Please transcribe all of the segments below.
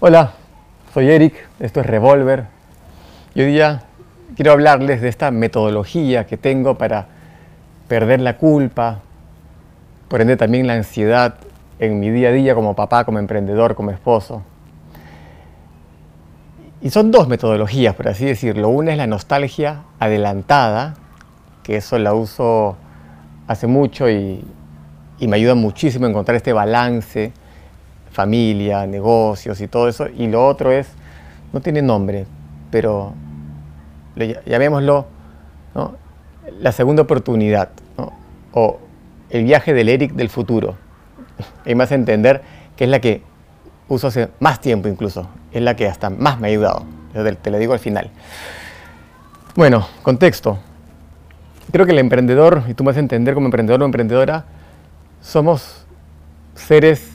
Hola, soy Eric, esto es Revolver hoy día quiero hablarles de esta metodología que tengo para perder la culpa, por ende también la ansiedad en mi día a día como papá, como emprendedor, como esposo. Y son dos metodologías, por así decirlo. Una es la nostalgia adelantada, que eso la uso hace mucho y, me ayuda muchísimo a encontrar este balance, familia, negocios y todo eso. Y lo otro es, no tiene nombre, pero llamémoslo la segunda oportunidad, o el viaje del Eric del futuro. Hay más a entender que es la que uso hace más tiempo incluso, es la que hasta más me ha ayudado. Te lo digo al final. Bueno, contexto creo que el emprendedor, y tú me vas a entender como emprendedor o emprendedora, somos seres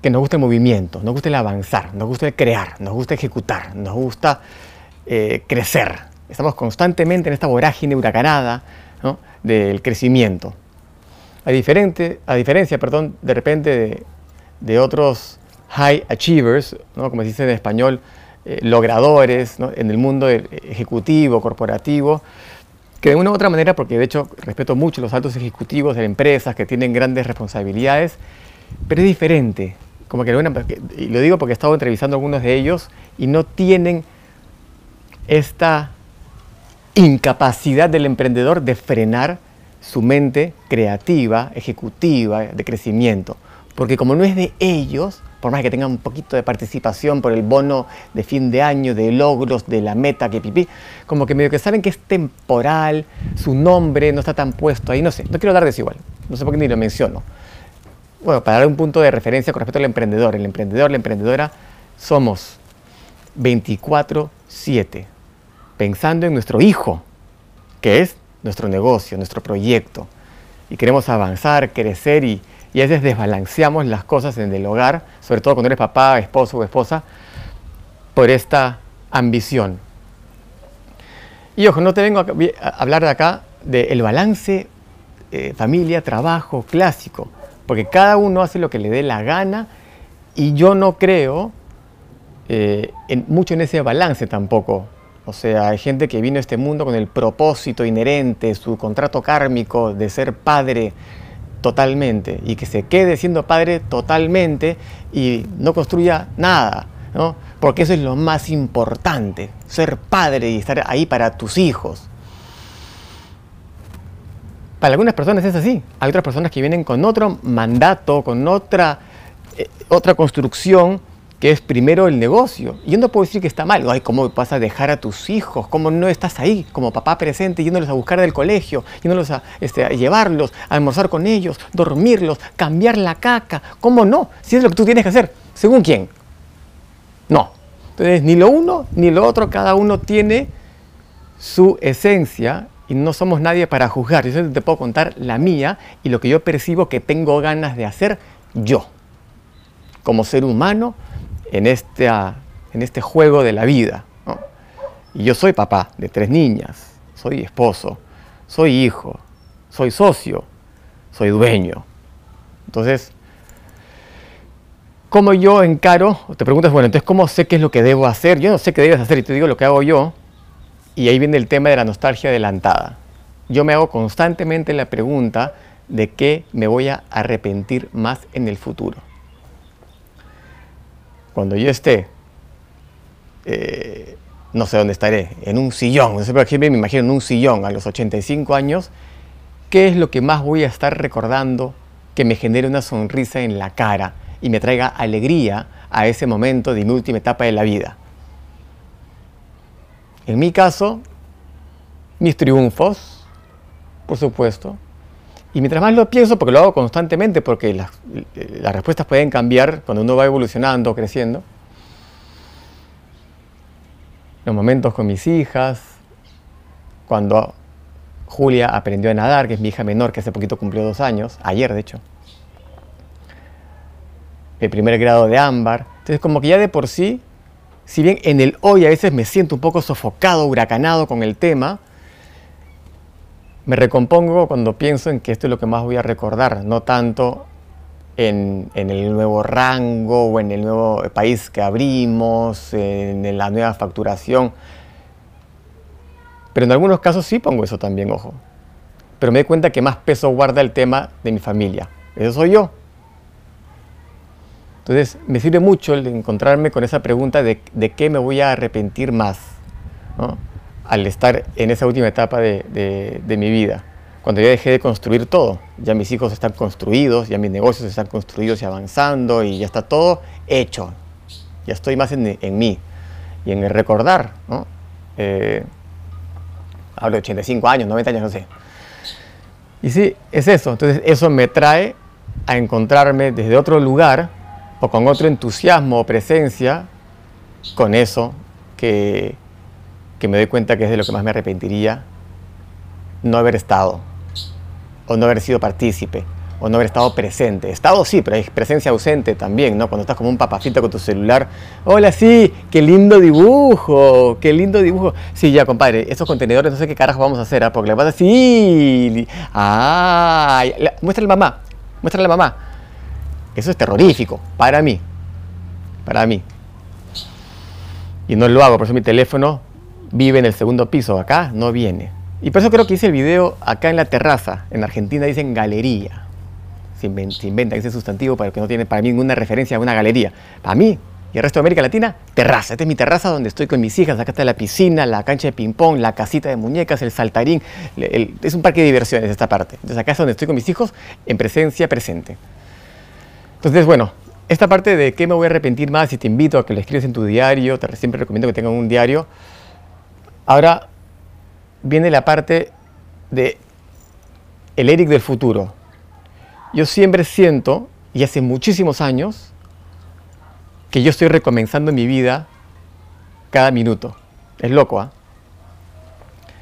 que nos gusta el movimiento, nos gusta el avanzar, nos gusta el crear, nos gusta ejecutar, nos gusta eh, crecer. Estamos constantemente en esta vorágine huracanada del crecimiento. A, diferente, a diferencia, perdón, de repente de, otros high achievers, ¿no? como se dice en español, eh, logradores en el mundo ejecutivo, corporativo, que de una u otra manera, porque de hecho respeto mucho los altos ejecutivos de empresas que tienen grandes responsabilidades, pero es diferente. Como que, lo digo porque he estado entrevistando a algunos de ellos y no tienen esta incapacidad del emprendedor de frenar su mente creativa, ejecutiva, de crecimiento. Porque como no es de ellos, por más que tengan un poquito de participación por el bono de fin de año, de logros, de la meta que pipí, como que medio que saben que es temporal, su nombre no está tan puesto ahí, no sé, no quiero dar desigual, no sé por qué ni lo menciono. Bueno, para dar un punto de referencia con respecto al emprendedor, el emprendedor, la emprendedora, somos 24/7, pensando en nuestro hijo, que es nuestro negocio, nuestro proyecto, y queremos avanzar, crecer y y a veces desbalanceamos las cosas en el hogar, sobre todo cuando eres papá, esposo o esposa, por esta ambición. Y ojo, no te vengo a hablar de acá del balance eh, familia, trabajo clásico, porque cada uno hace lo que le dé la gana y yo no creo eh, en, mucho en ese balance tampoco. O sea, hay gente que vino a este mundo con el propósito inherente, su contrato kármico de ser padre, totalmente y que se quede siendo padre totalmente y no construya nada, ¿no? Porque eso es lo más importante, ser padre y estar ahí para tus hijos. Para algunas personas es así, hay otras personas que vienen con otro mandato, con otra, eh, otra construcción que es primero el negocio. Y yo no puedo decir que está mal. Ay, ¿cómo vas a dejar a tus hijos? ¿Cómo no estás ahí como papá presente yéndolos a buscar del colegio, yéndolos a, este, a llevarlos, a almorzar con ellos, dormirlos, cambiar la caca? ¿Cómo no? Si es lo que tú tienes que hacer. ¿Según quién? No. Entonces, ni lo uno ni lo otro, cada uno tiene su esencia y no somos nadie para juzgar. Yo te puedo contar la mía y lo que yo percibo que tengo ganas de hacer yo, como ser humano, en, en este juego de la vida. Y yo soy papá de tres niñas, soy esposo, soy hijo, soy socio, soy dueño. Entonces, ¿cómo yo encaro? Te preguntas, bueno, entonces, ¿cómo sé qué es lo que debo hacer? Yo no sé qué debes hacer y te digo lo que hago yo. Y ahí viene el tema de la nostalgia adelantada. Yo me hago constantemente la pregunta de qué me voy a arrepentir más en el futuro cuando yo esté, eh, no sé dónde estaré, en un sillón, no sé por qué me imagino en un sillón a los 85 años, ¿qué es lo que más voy a estar recordando que me genere una sonrisa en la cara y me traiga alegría a ese momento de mi última etapa de la vida? En mi caso, mis triunfos, por supuesto, y mientras más lo pienso, porque lo hago constantemente, porque las, respuestas pueden cambiar cuando uno va evolucionando, creciendo. Los momentos con mis hijas, cuando Julia aprendió a nadar, que es mi hija menor, que hace poquito cumplió dos años, ayer de hecho. El primer grado de ámbar. Entonces como que ya de por sí, si bien en el hoy a veces me siento un poco sofocado, huracanado con el tema, me recompongo cuando pienso en que esto es lo que más voy a recordar, no tanto en, el nuevo rango o en el nuevo país que abrimos, en la nueva facturación. Pero en algunos casos sí pongo eso también, ojo. Pero me doy cuenta que más peso guarda el tema de mi familia. Eso soy yo. Entonces, me sirve mucho el encontrarme con esa pregunta de, de qué me voy a arrepentir más al estar en esa última etapa de, de mi vida cuando ya dejé de construir todo, ya mis hijos están construidos, ya mis negocios están construidos y avanzando y ya está todo hecho. Ya estoy más en, mí y en el recordar. ¿no? Eh, hablo de 85 años, 90 años, no sé. Y sí, es eso. Entonces eso me trae a encontrarme desde otro lugar o con otro entusiasmo o presencia con eso que, que me doy cuenta que es de lo que más me arrepentiría no haber estado o no haber sido partícipe, o no haber estado presente. Estado sí, pero hay presencia ausente también, ¿no? Cuando estás como un papacito con tu celular. Hola, sí, qué lindo dibujo, qué lindo dibujo. Sí, ya, compadre, estos contenedores no sé qué carajo vamos a hacer, ¿ah? porque le pasa así. Ah, muéstrale a la mamá, muéstrale a la mamá. Eso es terrorífico, para mí, para mí. Y no lo hago, por eso mi teléfono vive en el segundo piso, acá no viene. Y por eso creo que hice el video acá en la terraza. En Argentina dicen galería. Se inventa, ese sustantivo para que no tiene para mí ninguna referencia a una galería. Para mí y el resto de América Latina, terraza. Esta es mi terraza donde estoy con mis hijas. Acá está la piscina, la cancha de ping-pong, la casita de muñecas, el saltarín. es un parque de diversiones esta parte. Entonces acá es donde estoy con mis hijos en presencia presente. Entonces, bueno, esta parte de qué me voy a arrepentir más y te invito a que lo escribas en tu diario. Te siempre recomiendo que tengan un diario. Ahora, viene la parte de el Eric del futuro. Yo siempre siento, y hace muchísimos años, que yo estoy recomenzando mi vida cada minuto. Es loco, ¿ah?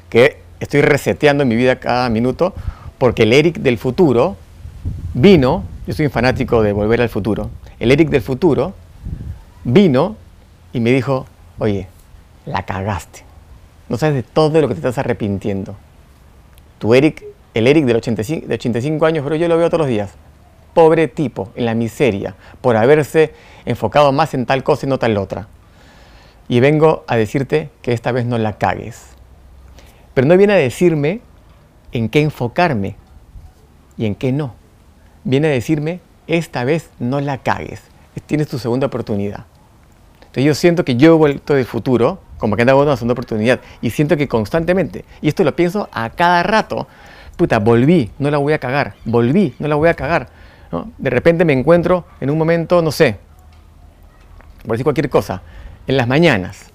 Que estoy reseteando mi vida cada minuto porque el Eric del futuro vino, yo soy un fanático de volver al futuro, el Eric del futuro vino y me dijo, oye, la cagaste. No sabes de todo lo que te estás arrepintiendo. Tu Eric, el Eric del 85, de 85 años, pero yo lo veo todos los días. Pobre tipo, en la miseria, por haberse enfocado más en tal cosa y no tal otra. Y vengo a decirte que esta vez no la cagues. Pero no viene a decirme en qué enfocarme y en qué no. Viene a decirme, esta vez no la cagues. Tienes tu segunda oportunidad. Entonces yo siento que yo he vuelto del futuro como que andaba una segunda oportunidad. Y siento que constantemente, y esto lo pienso a cada rato, puta, volví, no la voy a cagar, volví, no la voy a cagar. De repente me encuentro en un momento, no sé, por decir cualquier cosa, en las mañanas.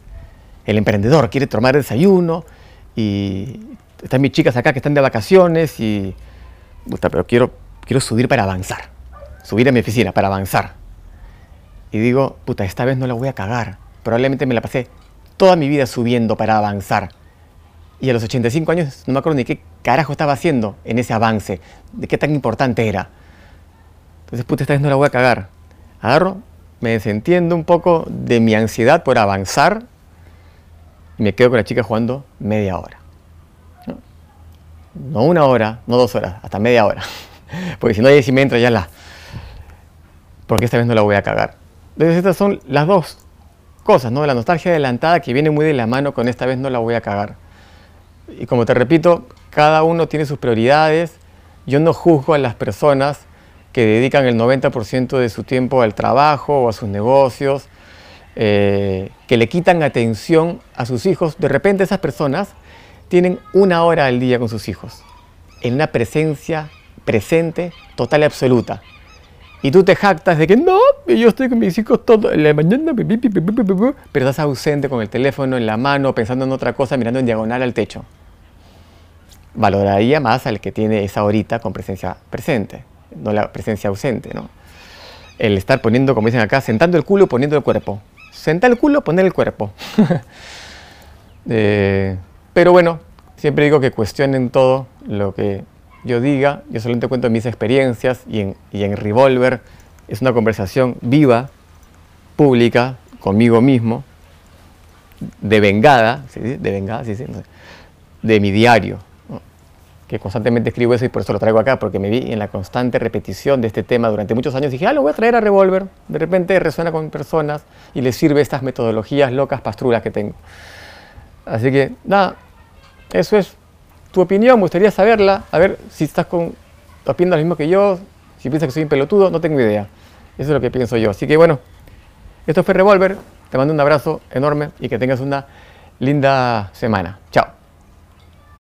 El emprendedor quiere tomar desayuno y están mis chicas acá que están de vacaciones y, puta, pero quiero, quiero subir para avanzar, subir a mi oficina para avanzar. Y digo, puta, esta vez no la voy a cagar. Probablemente me la pasé toda mi vida subiendo para avanzar. Y a los 85 años no me acuerdo ni qué carajo estaba haciendo en ese avance, de qué tan importante era. Entonces, puta, esta vez no la voy a cagar. Agarro, me desentiendo un poco de mi ansiedad por avanzar y me quedo con la chica jugando media hora. ¿No? no una hora, no dos horas, hasta media hora. Porque si no, ahí si me entra ya la... Porque esta vez no la voy a cagar. Entonces, estas son las dos cosas, ¿no? La nostalgia adelantada que viene muy de la mano con esta vez no la voy a cagar. Y como te repito, cada uno tiene sus prioridades. Yo no juzgo a las personas que dedican el 90% de su tiempo al trabajo o a sus negocios, eh, que le quitan atención a sus hijos. De repente esas personas tienen una hora al día con sus hijos, en una presencia presente, total y absoluta. Y tú te jactas de que no, yo estoy con mis hijos todo en la mañana, pero estás ausente con el teléfono en la mano, pensando en otra cosa, mirando en diagonal al techo. Valoraría más al que tiene esa horita con presencia presente, no la presencia ausente, ¿no? El estar poniendo, como dicen acá, sentando el culo, poniendo el cuerpo. Sentar el culo, poner el cuerpo. Eh, pero bueno, siempre digo que cuestionen todo lo que yo diga, yo solamente cuento mis experiencias y en, y en Revolver es una conversación viva, pública, conmigo mismo, de vengada, de vengada, sí, sí, de mi diario, que constantemente escribo eso y por eso lo traigo acá, porque me vi en la constante repetición de este tema durante muchos años. Dije, ah, lo voy a traer a Revolver. De repente resuena con personas y les sirve estas metodologías locas, pastrulas que tengo. Así que, nada, eso es tu opinión, me gustaría saberla, a ver si estás con, opinas lo mismo que yo, si piensas que soy un pelotudo, no tengo idea. Eso es lo que pienso yo. Así que bueno, esto fue Revolver, te mando un abrazo enorme y que tengas una linda semana. Chao.